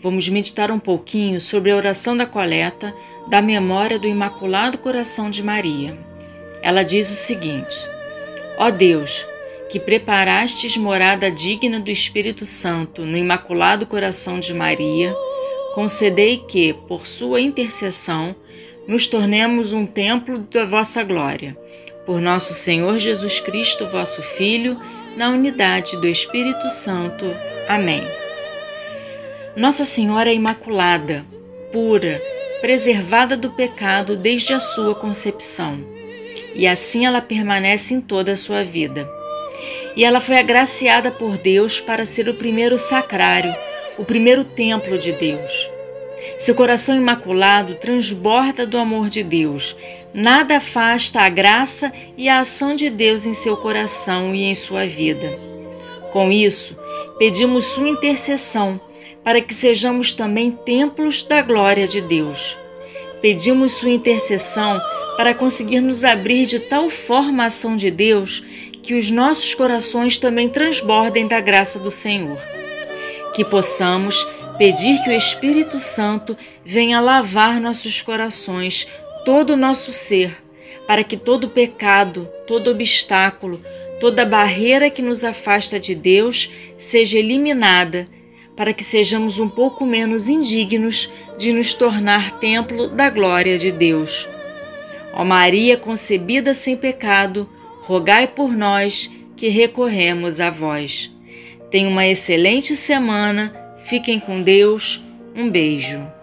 vamos meditar um pouquinho sobre a oração da coleta da memória do Imaculado Coração de Maria. Ela diz o seguinte: Ó Deus, que preparastes morada digna do Espírito Santo no Imaculado Coração de Maria, concedei que, por sua intercessão, nos tornemos um templo da vossa glória. Por nosso Senhor Jesus Cristo, vosso Filho, na unidade do Espírito Santo. Amém. Nossa Senhora é Imaculada, pura, preservada do pecado desde a sua concepção, e assim ela permanece em toda a sua vida. E ela foi agraciada por Deus para ser o primeiro sacrário, o primeiro templo de Deus. Seu coração imaculado transborda do amor de Deus. Nada afasta a graça e a ação de Deus em seu coração e em sua vida. Com isso, pedimos sua intercessão para que sejamos também templos da glória de Deus. Pedimos Sua intercessão para conseguir nos abrir de tal forma a ação de Deus que os nossos corações também transbordem da graça do Senhor. Que possamos pedir que o Espírito Santo venha lavar nossos corações, todo o nosso ser, para que todo pecado, todo obstáculo, toda barreira que nos afasta de Deus seja eliminada para que sejamos um pouco menos indignos de nos tornar templo da glória de Deus. Ó Maria concebida sem pecado, rogai por nós que recorremos a vós. Tenha uma excelente semana, fiquem com Deus, um beijo.